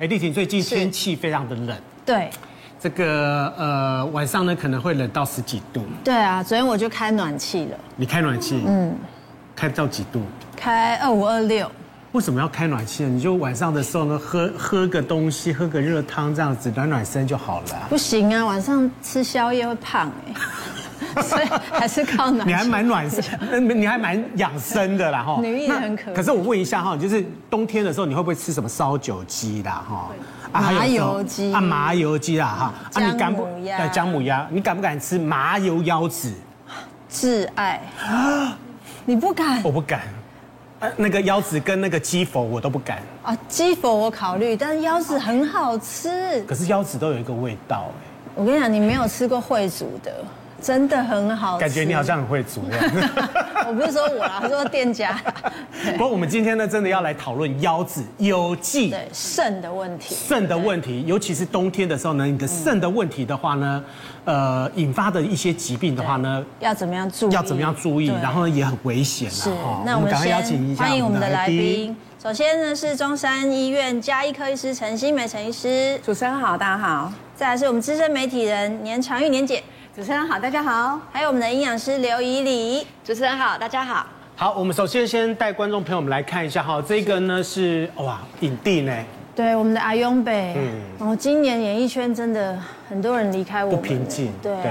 哎，丽婷，最近天气非常的冷。对。这个呃晚上呢可能会冷到十几度。对啊，昨天我就开暖气了。你开暖气？嗯。开到几度？开二五二六。为什么要开暖气呢？你就晚上的时候呢，喝喝个东西，喝个热汤，这样子暖暖身就好了。不行啊，晚上吃宵夜会胖哎，所以还是靠暖。你还蛮暖身，你还蛮养生的啦哈。女艺很可。可是我问一下哈，就是冬天的时候你会不会吃什么烧酒鸡啦哈？麻油鸡啊，麻油鸡啦哈。啊，你敢不。对，姜母鸭，你敢不敢吃麻油腰子？挚爱啊。你不敢？我不敢。那个腰子跟那个鸡佛我都不敢。啊，鸡佛我考虑，但是腰子很好吃。可是腰子都有一个味道哎。我跟你讲，你没有吃过会煮的。真的很好吃，感觉你好像很会煮。我不是说我啦，我说店家。不过我们今天呢，真的要来讨论腰子有忌对肾的问题。肾的问题，尤其是冬天的时候呢，你的肾的问题的话呢，呃，引发的一些疾病的话呢，要怎么样注意？要怎么样注意？然后呢，也很危险。是，那我们赶快邀请一下欢迎我们的来宾。首先呢，是中山医院加医科医师陈新梅陈医师。主持人好，大家好。再来是我们资深媒体人年长玉年姐。主持人好，大家好。还有我们的营养师刘以里。主持人好，大家好。好，我们首先先带观众朋友们来看一下哈，这个呢是哇影帝呢。对，我们的阿勇北。嗯。然后今年演艺圈真的很多人离开我们。不平静。对。对。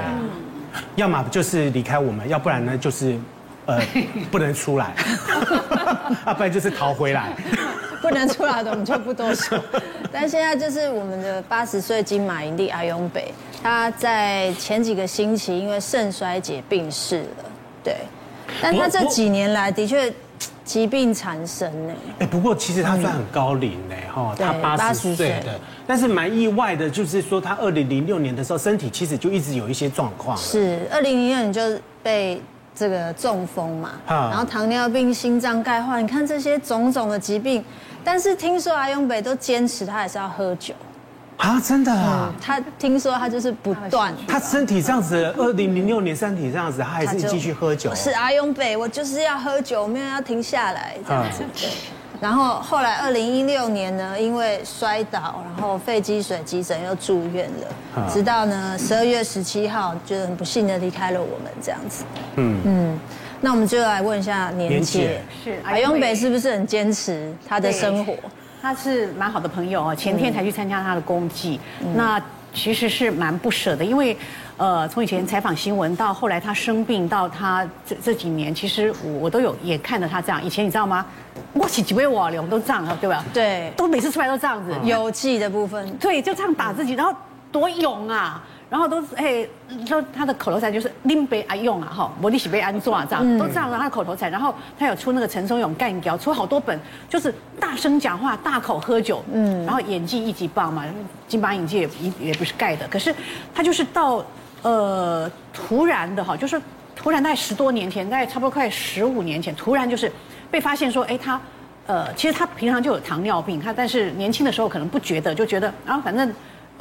要么就是离开我们，要不然呢就是呃 不能出来，啊不然就是逃回来。不能出来的我们就不多说。但现在就是我们的八十岁金马影帝阿勇北。他在前几个星期因为肾衰竭病逝了，对，但他这几年来的确疾病缠身呢。哎，不过其实他算很高龄呢，哈，他八十岁的，但是蛮意外的，就是说他二零零六年的时候身体其实就一直有一些状况。是，二零零六年就被这个中风嘛，然后糖尿病、心脏钙化，你看这些种种的疾病，但是听说阿勇北都坚持他还是要喝酒。啊，真的啊！他听说他就是不断，他身体这样子，二零零六年身体这样子，他还是继续喝酒。是阿勇北，我就是要喝酒，没有要停下来这样子。对。然后后来二零一六年呢，因为摔倒，然后肺积水急诊又住院了，直到呢十二月十七号，就很不幸的离开了我们这样子。嗯。嗯，那我们就来问一下年姐，是海永北是不是很坚持他的生活？他是蛮好的朋友哦，前天才去参加他的公祭，嗯、那其实是蛮不舍的，因为，呃，从以前采访新闻到后来他生病到他这这几年，其实我我都有也看着他这样。以前你知道吗？我起几杯瓦流都这样了，对吧？对，都每次出来都这样子，有气的部分，对，就这样打自己，然后多勇啊！然后都是哎，说他的口头禅就是拎杯爱用啊哈，摩利喜杯安坐啊这样，都这样的他的口头禅。然后他有出那个陈松勇干掉，出好多本，就是大声讲话、大口喝酒，嗯，然后演技一级棒嘛，金马影帝也也不是盖的。可是他就是到呃突然的哈，就是突然在十多年前，在差不多快十五年前，突然就是被发现说，哎他呃其实他平常就有糖尿病，他但是年轻的时候可能不觉得，就觉得然后反正。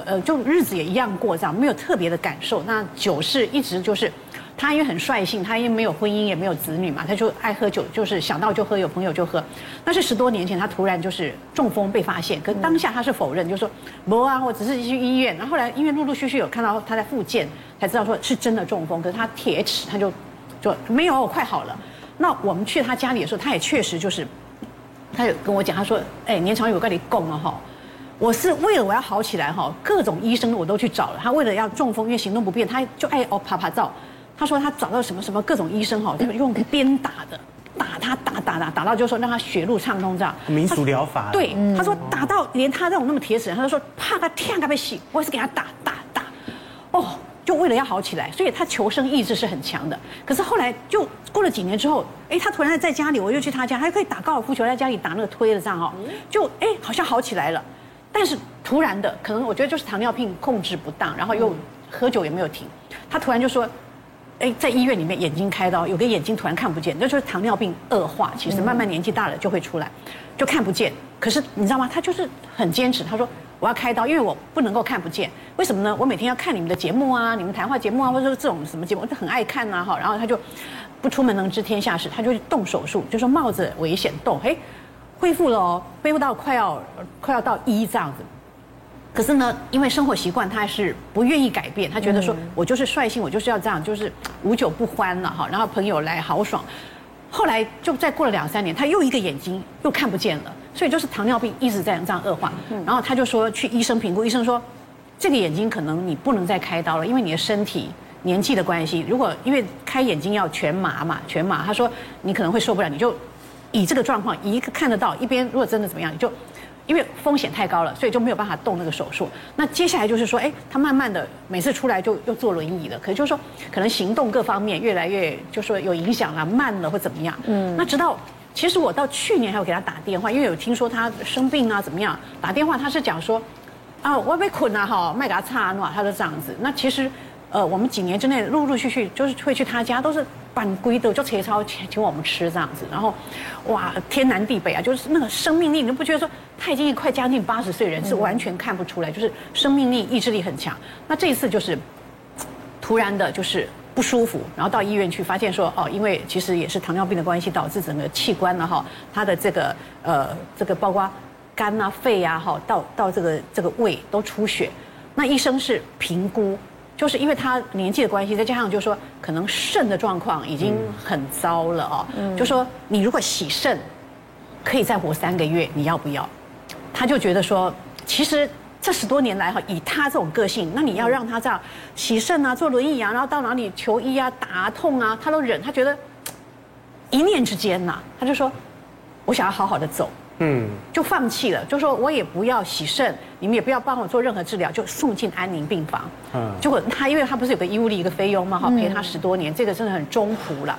呃，就日子也一样过，这样没有特别的感受。那酒是一直就是，他因为很率性，他因为没有婚姻也没有子女嘛，他就爱喝酒，就是想到就喝，有朋友就喝。那是十多年前，他突然就是中风被发现，可当下他是否认，就说不啊，我只是去医院。然后后来医院陆陆续续有看到他在复健，才知道说是真的中风。可是他铁齿，他就就没有，快好了。那我们去他家里的时候，他也确实就是，他有跟我讲，他说，哎，年长有个你供了哈。我是为了我要好起来哈，各种医生我都去找了。他为了要中风，因为行动不便，他就爱哦啪啪照。他说他找到什么什么各种医生哈，就用鞭打的，打他打打打打到就说让他血路畅通这样。民俗疗法。对，他说打到连他这种那么铁齿，他就说怕他天他被洗，我也是给他打打打。哦，就为了要好起来，所以他求生意志是很强的。可是后来就过了几年之后，哎，他突然在家里，我又去他家，还可以打高尔夫球，在家里打那个推的这样哈，就哎好像好起来了。但是突然的，可能我觉得就是糖尿病控制不当，然后又喝酒也没有停，他突然就说，哎，在医院里面眼睛开刀，有个眼睛突然看不见，那就是糖尿病恶化，其实慢慢年纪大了就会出来，就看不见。可是你知道吗？他就是很坚持，他说我要开刀，因为我不能够看不见。为什么呢？我每天要看你们的节目啊，你们谈话节目啊，或者说这种什么节目，我很爱看啊哈。然后他就不出门能知天下事，他就动手术，就说冒着危险动，嘿。恢复了哦，恢复到快要快要到一这样子，可是呢，因为生活习惯，他还是不愿意改变。他觉得说，我就是率性，我就是要这样，就是无酒不欢了哈。然后朋友来豪爽，后来就再过了两三年，他又一个眼睛又看不见了，所以就是糖尿病一直在这样恶化。然后他就说去医生评估，医生说这个眼睛可能你不能再开刀了，因为你的身体年纪的关系。如果因为开眼睛要全麻嘛，全麻，他说你可能会受不了，你就以这个状况，一个看得到，一边如果真的怎么样，你就。因为风险太高了，所以就没有办法动那个手术。那接下来就是说，哎，他慢慢的每次出来就又坐轮椅了，可是就是说，可能行动各方面越来越就说有影响了，慢了或怎么样。嗯。那直到其实我到去年还有给他打电话，因为有听说他生病啊怎么样，打电话他是讲说，啊我被捆了哈，麦给他擦啊，他就这样子。那其实。呃，我们几年之内陆陆续续就是会去他家，都是办规的，就切超请请我们吃这样子。然后，哇，天南地北啊，就是那个生命力，你都不觉得说他已经快将近八十岁人是完全看不出来，就是生命力、意志力很强。那这一次就是突然的，就是不舒服，然后到医院去发现说，哦，因为其实也是糖尿病的关系，导致整个器官呢，哈，他的这个呃，这个包括肝啊、肺啊，哈，到到这个这个胃都出血。那医生是评估。就是因为他年纪的关系，再加上就是说可能肾的状况已经很糟了哦。嗯。就说你如果洗肾，可以再活三个月，你要不要？他就觉得说，其实这十多年来哈，以他这种个性，那你要让他这样洗肾啊，坐轮椅啊，然后到哪里求医啊，打痛啊，他都忍。他觉得一念之间呐，他就说，我想要好好的走。嗯，就放弃了，就说我也不要洗肾，你们也不要帮我做任何治疗，就送进安宁病房。嗯，结果他因为他不是有个医务力一个菲佣嘛，哈，陪他十多年，这个真的很中途了。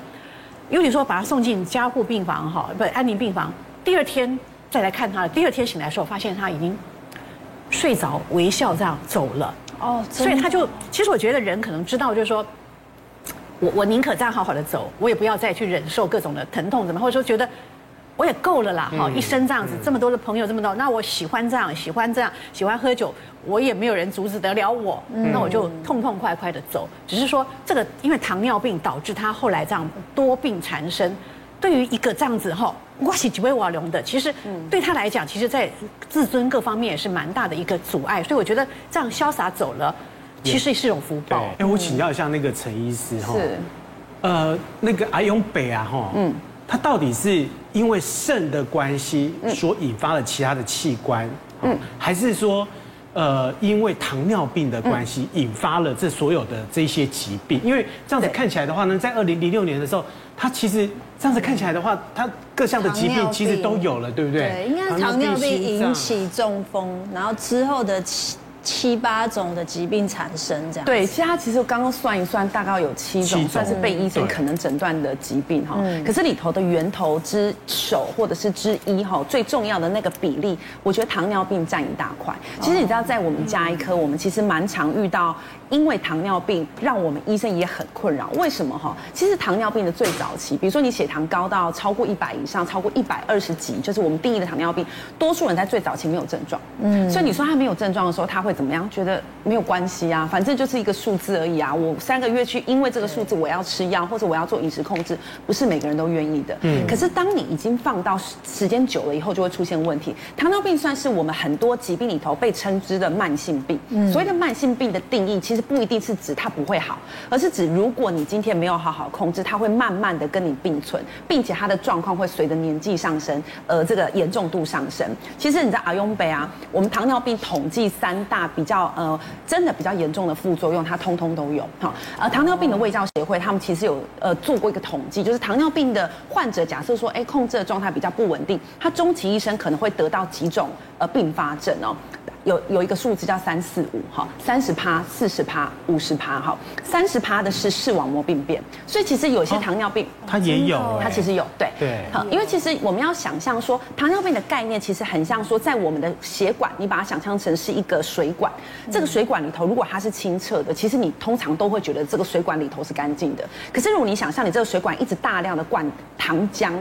因为你说把他送进加护病房哈，不安宁病房，第二天再来看他了，第二天醒来的时候发现他已经睡着，微笑这样走了。哦，所以他就其实我觉得人可能知道，就是说我我宁可这样好好的走，我也不要再去忍受各种的疼痛，怎么或者说觉得。我也够了啦，哈，一生这样子，这么多的朋友，这么多，那我喜欢这样，喜欢这样，喜欢喝酒，我也没有人阻止得了我，那我就痛痛快快的走。只是说这个，因为糖尿病导致他后来这样多病缠身，对于一个这样子哈，我是几位瓦龙的，其实对他来讲，其实在自尊各方面也是蛮大的一个阻碍。所以我觉得这样潇洒走了，其实是一种福报。哎，我请教一下那个陈医师哈，是，呃，那个阿勇北啊哈，嗯。它到底是因为肾的关系所引发了其他的器官，嗯，还是说，呃，因为糖尿病的关系引发了这所有的这些疾病？因为这样子看起来的话呢，在二零零六年的时候，它其实这样子看起来的话，它各项的疾病其实都有了，对不对？对，应该是糖尿病引起中风，然后之后的。七八种的疾病产生这样对，其实他其实刚刚算一算，大概有七种，算是被医生可能诊断的疾病哈。嗯、可是里头的源头之首或者是之一哈，最重要的那个比例，我觉得糖尿病占一大块。其实你知道，在我们家医科，我们其实蛮常遇到，因为糖尿病让我们医生也很困扰。为什么哈？其实糖尿病的最早期，比如说你血糖高到超过一百以上，超过一百二十几，就是我们定义的糖尿病，多数人在最早期没有症状。嗯，所以你说他没有症状的时候，他会。怎么样？觉得没有关系啊，反正就是一个数字而已啊。我三个月去，因为这个数字我要吃药，或者我要做饮食控制，不是每个人都愿意的。嗯。可是当你已经放到时间久了以后，就会出现问题。糖尿病算是我们很多疾病里头被称之的慢性病。嗯。所谓的慢性病的定义，其实不一定是指它不会好，而是指如果你今天没有好好控制，它会慢慢的跟你并存，并且它的状况会随着年纪上升，呃，这个严重度上升。其实你在阿勇北啊，我们糖尿病统计三大。比较呃，真的比较严重的副作用，它通通都有哈。呃，糖尿病的卫教协会，他们其实有呃做过一个统计，就是糖尿病的患者，假设说，哎，控制的状态比较不稳定，他终其一生可能会得到几种呃并发症哦。有有一个数字叫三四五哈，三十趴、四十趴、五十趴哈，三十趴的是视网膜病变，所以其实有些糖尿病它也有，它其实有对对，好，因为其实我们要想象说糖尿病的概念其实很像说在我们的血管，你把它想象成是一个水管，这个水管里头如果它是清澈的，其实你通常都会觉得这个水管里头是干净的。可是如果你想象你这个水管一直大量的灌糖浆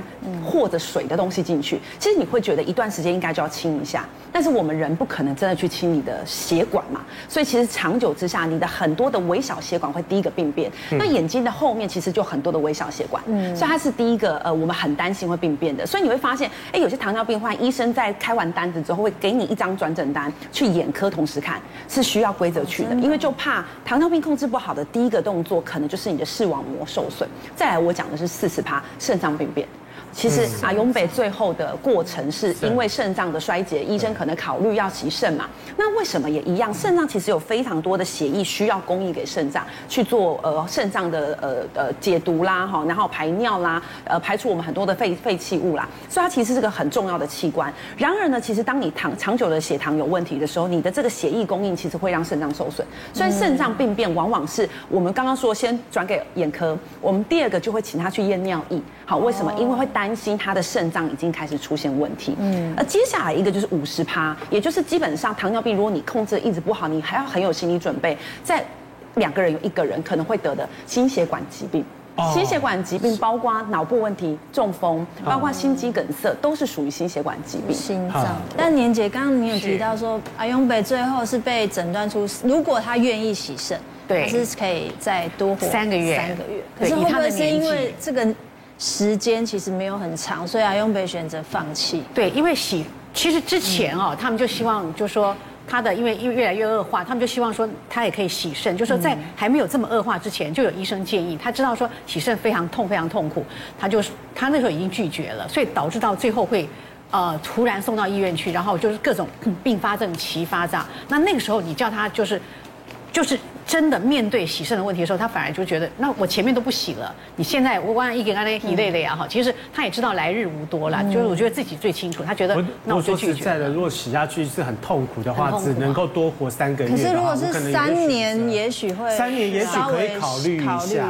或者水的东西进去，其实你会觉得一段时间应该就要清一下，但是我们人不可能真的。去清你的血管嘛，所以其实长久之下，你的很多的微小血管会第一个病变。嗯、那眼睛的后面其实就很多的微小血管，嗯，所以它是第一个呃，我们很担心会病变的。所以你会发现，哎，有些糖尿病患医生在开完单子之后，会给你一张转诊单去眼科同时看，是需要规则去的，因为就怕糖尿病控制不好的第一个动作，可能就是你的视网膜受损。再来，我讲的是四十趴肾脏病变。其实阿勇北最后的过程是因为肾脏的衰竭，医生可能考虑要洗肾嘛。那为什么也一样？肾脏其实有非常多的血液需要供应给肾脏去做呃肾脏的呃呃解毒啦哈，然后排尿啦，呃排除我们很多的废废弃物啦。所以它其实是个很重要的器官。然而呢，其实当你糖长久的血糖有问题的时候，你的这个血液供应其实会让肾脏受损。所以肾脏病变往往是我们刚刚说先转给眼科，我们第二个就会请他去验尿液。好，为什么？因为会担心他的肾脏已经开始出现问题。嗯，而接下来一个就是五十趴，也就是基本上糖尿病，如果你控制的一直不好，你还要很有心理准备，在两个人有一个人可能会得的心血管疾病。心血管疾病包括脑部问题、中风，包括心肌梗塞，都是属于心血管疾病。心脏。但年姐刚刚你有提到说，阿勇北最后是被诊断出，如果他愿意洗肾，对，是可以再多活三个月。三个月。可是会不会是因为这个？时间其实没有很长，所以阿勇被选择放弃。对，因为洗其实之前哦，他们就希望就说他的因为因为越来越恶化，他们就希望说他也可以洗肾，就说在还没有这么恶化之前，就有医生建议他知道说洗肾非常痛非常痛苦，他就他那时候已经拒绝了，所以导致到最后会呃突然送到医院去，然后就是各种并发症齐发这样。那那个时候你叫他就是就是。真的面对洗肾的问题的时候，他反而就觉得，那我前面都不洗了，你现在我万一给他那一类的呀哈，其实他也知道来日无多了，就是我觉得自己最清楚，他觉得那我就拒绝。说实在的，如果洗下去是很痛苦的话，只能够多活三个月。可是如果是三年，也许会三年，也许可以考虑一下。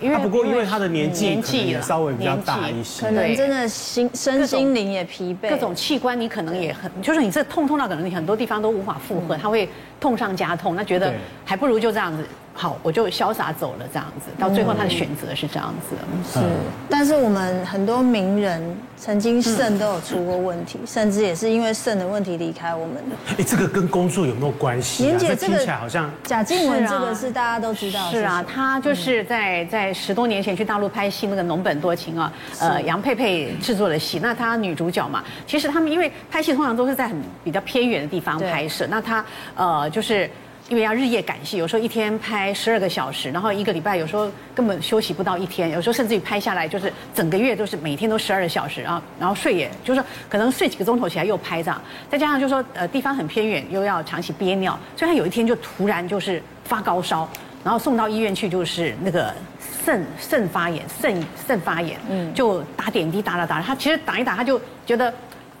因为不过因为他的年纪年纪也稍微比较大一些，可能真的心身心灵也疲惫，各种器官你可能也很，就是你这痛痛到可能你很多地方都无法负荷，他会痛上加痛，那觉得还不如就这样子。好，我就潇洒走了，这样子。到最后，他的选择是这样子。是，但是我们很多名人曾经肾都有出过问题，甚至也是因为肾的问题离开我们的。哎，这个跟工作有没有关系？年姐，这个听起来好像贾静雯这个是大家都知道。是啊，她就是在在十多年前去大陆拍戏，那个《侬本多情》啊，呃，杨佩佩制作的戏。那她女主角嘛，其实他们因为拍戏通常都是在很比较偏远的地方拍摄，那她呃就是。因为要日夜赶戏，有时候一天拍十二个小时，然后一个礼拜有时候根本休息不到一天，有时候甚至于拍下来就是整个月都是每天都十二个小时啊，然后睡也就是说可能睡几个钟头起来又拍这样，再加上就是说呃地方很偏远，又要长期憋尿，所以他有一天就突然就是发高烧，然后送到医院去就是那个肾肾发炎，肾肾发炎，嗯，就打点滴打打打，他其实打一打他就觉得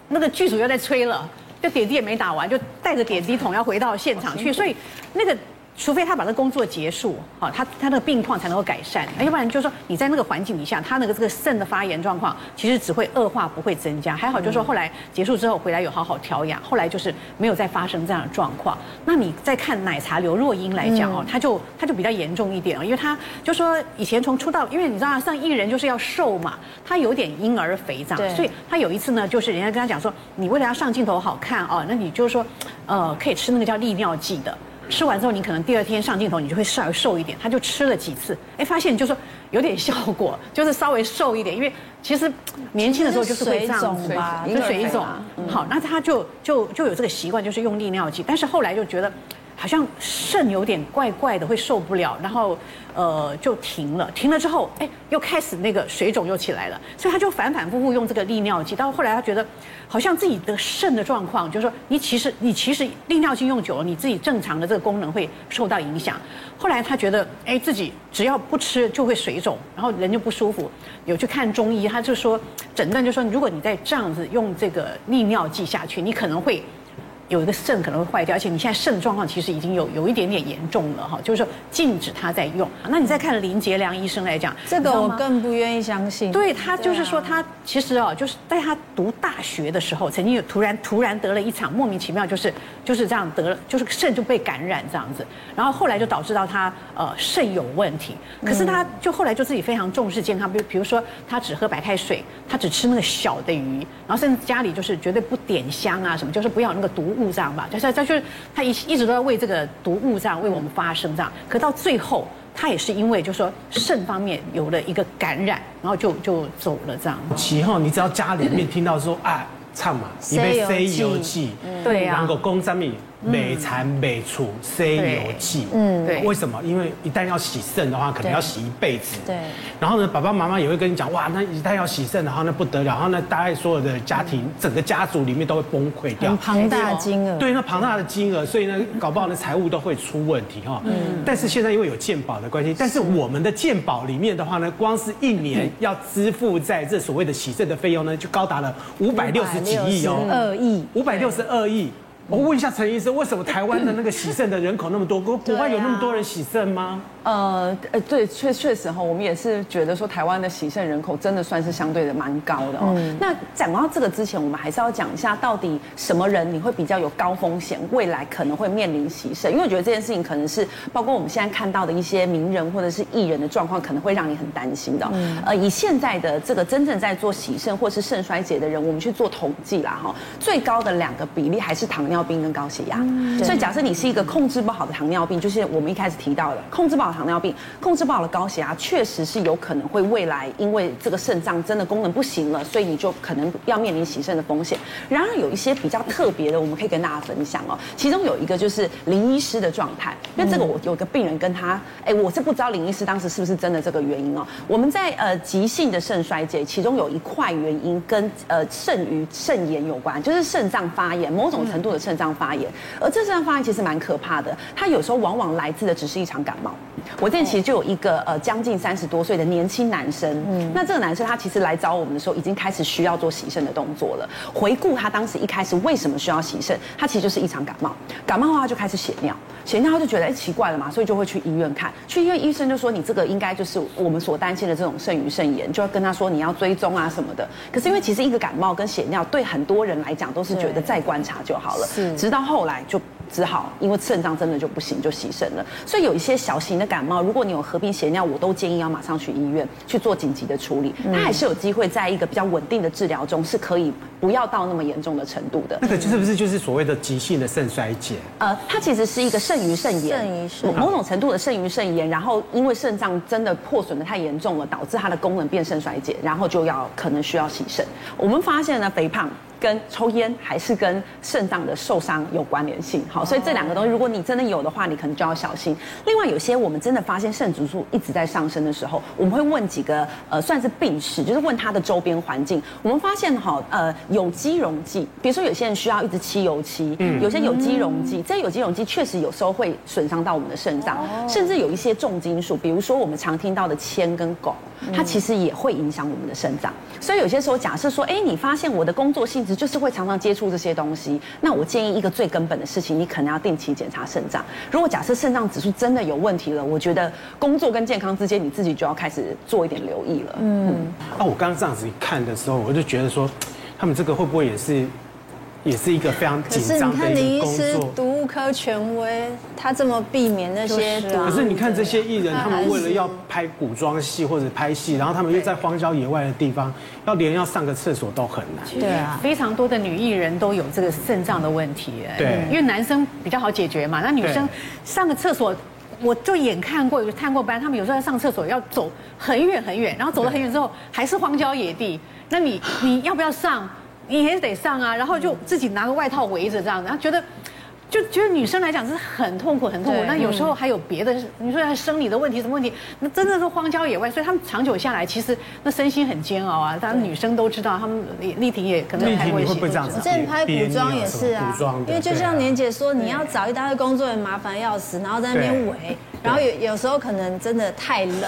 那个剧组又在催了。就点滴也没打完，就带着点滴桶要回到现场去，所以那个。除非他把那工作结束，好，他他那个病况才能够改善，要不然就是说你在那个环境底下，他那个这个肾的发炎状况其实只会恶化，不会增加。还好就是说后来结束之后回来有好好调养，后来就是没有再发生这样的状况。那你再看奶茶刘若英来讲哦，他就他就比较严重一点哦，因为他就说以前从出道，因为你知道上艺人就是要瘦嘛，他有点婴儿肥这样，所以他有一次呢，就是人家跟他讲说，你为了要上镜头好看哦，那你就是说呃可以吃那个叫利尿剂的。吃完之后，你可能第二天上镜头，你就会稍微瘦一点。他就吃了几次，哎，发现就是说有点效果，就是稍微瘦一点。因为其实年轻的时候就是会这样子吧，就水肿。好，那他就就就有这个习惯，就是用利尿剂。但是后来就觉得好像肾有点怪怪的，会受不了，然后呃就停了。停了之后，哎，又开始那个水肿又起来了，所以他就反反复复用这个利尿剂。到后来他觉得。好像自己的肾的状况，就是说你其实你其实利尿剂用久了，你自己正常的这个功能会受到影响。后来他觉得，哎，自己只要不吃就会水肿，然后人就不舒服，有去看中医，他就说诊断就说，如果你再这样子用这个利尿剂下去，你可能会。有一个肾可能会坏掉，而且你现在肾状况其实已经有有一点点严重了哈，就是说禁止他在用。那你再看林杰良医生来讲，这个我更不愿意相信。对，他就是说他其实哦，就是在他读大学的时候，曾经有突然突然得了一场莫名其妙，就是就是这样得了，就是肾就被感染这样子，然后后来就导致到他呃肾有问题。可是他就后来就自己非常重视健康，比如比如说他只喝白开水，他只吃那个小的鱼，然后甚至家里就是绝对不点香啊什么，就是不要那个毒。物这样吧，就是他就是他一一直都在为这个毒物这样为我们发声这样，可到最后他也是因为就是说肾方面有了一个感染，然后就就走了这样。其后你只要家里面听到说啊唱嘛，你被塞油剂，对呀，然后公上面。每餐每处塞油剂，嗯，对，为什么？因为一旦要洗肾的话，可能要洗一辈子。对。然后呢，爸爸妈妈也会跟你讲，哇，那一旦要洗肾的话，那不得了。然后呢，大概所有的家庭，整个家族里面都会崩溃掉。很庞大的金额。对，那庞大的金额，所以呢，搞不好呢财务都会出问题哈。嗯。但是现在因为有健保的关系，但是我们的健保里面的话呢，光是一年要支付在这所谓的洗肾的费用呢，就高达了五百六十几亿哦。二亿。五百六十二亿。我问一下陈医生，为什么台湾的那个洗肾的人口那么多？国国外有那么多人洗肾吗？呃呃，对，确确实哈，我们也是觉得说台湾的喜盛人口真的算是相对的蛮高的哦。那讲到这个之前，我们还是要讲一下，到底什么人你会比较有高风险，未来可能会面临喜盛？因为我觉得这件事情可能是包括我们现在看到的一些名人或者是艺人的状况，可能会让你很担心的。呃，以现在的这个真正在做喜盛或是肾衰竭的人，我们去做统计啦哈，最高的两个比例还是糖尿。病跟高血压，所以假设你是一个控制不好的糖尿病，就是我们一开始提到的控制不好的糖尿病，控制不好的高血压，确实是有可能会未来因为这个肾脏真的功能不行了，所以你就可能要面临洗肾的风险。然而有一些比较特别的，我们可以跟大家分享哦。其中有一个就是林医师的状态，因为这个我有个病人跟他，哎，我是不知道林医师当时是不是真的这个原因哦。我们在呃急性的肾衰竭，其中有一块原因跟呃肾盂肾炎有关，就是肾脏发炎，某种程度的。肾脏发炎，而这肾脏发炎其实蛮可怕的，它有时候往往来自的只是一场感冒。我之前其实就有一个呃将近三十多岁的年轻男生，嗯，那这个男生他其实来找我们的时候，已经开始需要做洗肾的动作了。回顾他当时一开始为什么需要洗肾，他其实就是一场感冒，感冒的话就开始血尿，血尿他就觉得哎奇怪了嘛，所以就会去医院看，去医院医生就说你这个应该就是我们所担心的这种肾盂肾炎，就要跟他说你要追踪啊什么的。可是因为其实一个感冒跟血尿对很多人来讲都是觉得再观察就好了。直到后来就只好，因为肾脏真的就不行，就洗肾了。所以有一些小型的感冒，如果你有合并血尿，我都建议要马上去医院去做紧急的处理。它还是有机会在一个比较稳定的治疗中，是可以不要到那么严重的程度的。那个是不是就是所谓的急性的肾衰竭？呃，它其实是一个肾盂肾炎，肾盂某种程度的肾盂肾炎，然后因为肾脏真的破损的太严重了，导致它的功能变肾衰竭，然后就要可能需要洗肾。我们发现呢，肥胖。跟抽烟还是跟肾脏的受伤有关联性，好，所以这两个东西，如果你真的有的话，你可能就要小心。另外，有些我们真的发现肾指数一直在上升的时候，我们会问几个呃，算是病史，就是问他的周边环境。我们发现哈，呃，有机溶剂，比如说有些人需要一直漆油漆，嗯，有些有机溶剂，这有机溶剂确实有时候会损伤到我们的肾脏，甚至有一些重金属，比如说我们常听到的铅跟汞，它其实也会影响我们的肾脏。所以有些时候，假设说，哎，你发现我的工作性质就是会常常接触这些东西，那我建议一个最根本的事情，你可能要定期检查肾脏。如果假设肾脏指数真的有问题了，我觉得工作跟健康之间，你自己就要开始做一点留意了。嗯，啊，我刚刚这样子一看的时候，我就觉得说，他们这个会不会也是？也是一个非常紧张的一个工作。可是你看林医师，毒物科权威，他这么避免那些毒。可是你看这些艺人，他们为了要拍古装戏或者拍戏，然后他们又在荒郊野外的地方，要连要上个厕所都很难。对啊，非常多的女艺人都有这个肾脏的问题。对，因为男生比较好解决嘛，那女生上个厕所，我就眼看过，有探过班，他们有时候要上厕所要走很远很远，然后走了很远之后还是荒郊野地，那你你要不要上？你还是得上啊，然后就自己拿个外套围着这样，然后觉得，就觉得女生来讲是很痛苦，很痛苦。那有时候还有别的，你说生理的问题什么问题？那真的是荒郊野外，所以他们长久下来，其实那身心很煎熬啊。当然女生都知道，他们丽婷也可能拍过一些。会不会这样子？之前拍古装也是啊，因为就像年姐说，你要找一大堆工作人员麻烦要死，然后在那边围，然后有有时候可能真的太冷。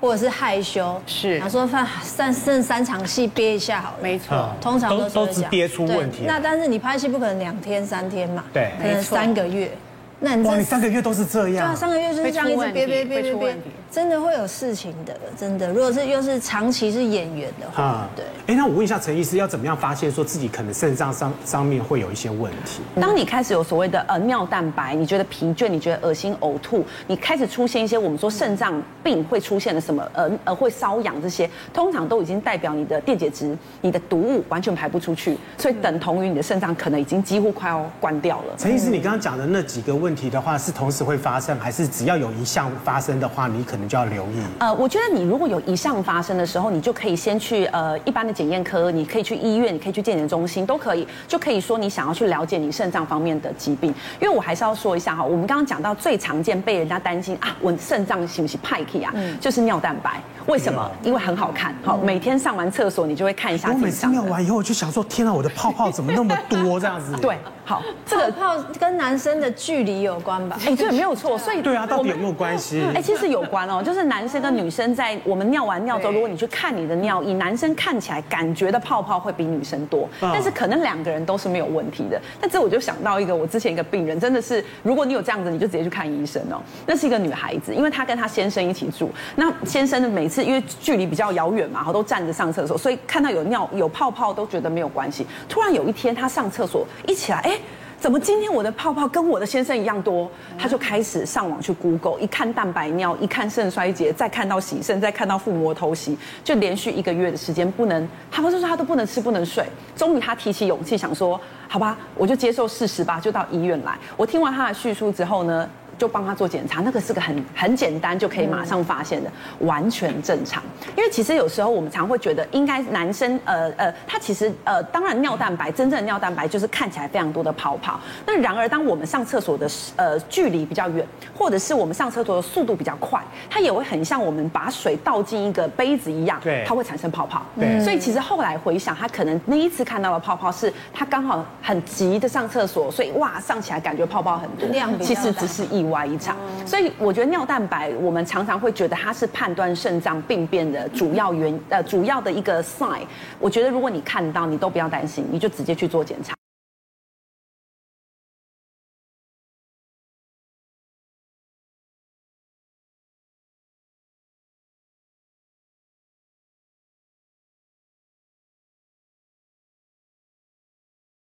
或者是害羞，是，他说放剩剩三场戏憋一下好了，没错，通常都都是憋出问题。那但是你拍戏不可能两天三天嘛，对，可能三个月。那你哇，你三个月都是这样？对啊，三个月就是这样一直憋憋憋憋憋。真的会有事情的，真的。如果是又是长期是演员的话，啊、对。哎，那我问一下陈医师，要怎么样发现说自己可能肾脏上上面会有一些问题？当你开始有所谓的呃尿蛋白，你觉得疲倦，你觉得恶心、呕吐，你开始出现一些我们说肾脏病会出现的什么呃呃会瘙痒这些，通常都已经代表你的电解质、你的毒物完全排不出去，所以等同于你的肾脏可能已经几乎快要关掉了。陈医师，你刚刚讲的那几个问题的话，是同时会发生，还是只要有一项发生的话，你可能就要留意？呃，我觉得你如果有以上发生的时候，你就可以先去呃一般的检验科，你可以去医院，你可以去健检中心，都可以，就可以说你想要去了解你肾脏方面的疾病。因为我还是要说一下哈，我们刚刚讲到最常见被人家担心啊，我肾脏是不是派克啊？嗯，就是尿蛋白。为什么？因为很好看。好，每天上完厕所，你就会看一下。我每次尿完以后，我就想说，天啊，我的泡泡怎么那么多？这样子。对。好，这个泡跟男生的距离有关吧？哎，对，没有错。所以对啊，到底有没有关系？哎，其实有关哦，就是男生跟女生在我们尿完尿之后，如果你去看你的尿液，男生看起来感觉的泡泡会比女生多，但是可能两个人都是没有问题的。但这我就想到一个，我之前一个病人，真的是，如果你有这样子，你就直接去看医生哦。那是一个女孩子，因为她跟她先生一起住，那先生的每次因为距离比较遥远嘛，都站着上厕所，所以看到有尿有泡泡都觉得没有关系。突然有一天，她上厕所一起来，哎。怎么今天我的泡泡跟我的先生一样多？他就开始上网去 Google，一看蛋白尿，一看肾衰竭，再看到洗肾，再看到腹膜透析，就连续一个月的时间不能，他不是说他都不能吃不能睡。终于他提起勇气想说，好吧，我就接受事实吧，就到医院来。我听完他的叙述之后呢，就帮他做检查，那个是个很很简单就可以马上发现的，完全正常。因为其实有时候我们常会觉得，应该男生呃呃，他其实呃，当然尿蛋白真正的尿蛋白就是看起来非常多的泡泡。那然而当我们上厕所的呃距离比较远，或者是我们上厕所的速度比较快，它也会很像我们把水倒进一个杯子一样，对，它会产生泡泡。对，所以其实后来回想，他可能那一次看到的泡泡是他刚好很急的上厕所，所以哇上起来感觉泡泡很多，量其实只是意外。外一场，所以我觉得尿蛋白，我们常常会觉得它是判断肾脏病变的主要原呃主要的一个 sign。我觉得如果你看到，你都不要担心，你就直接去做检查。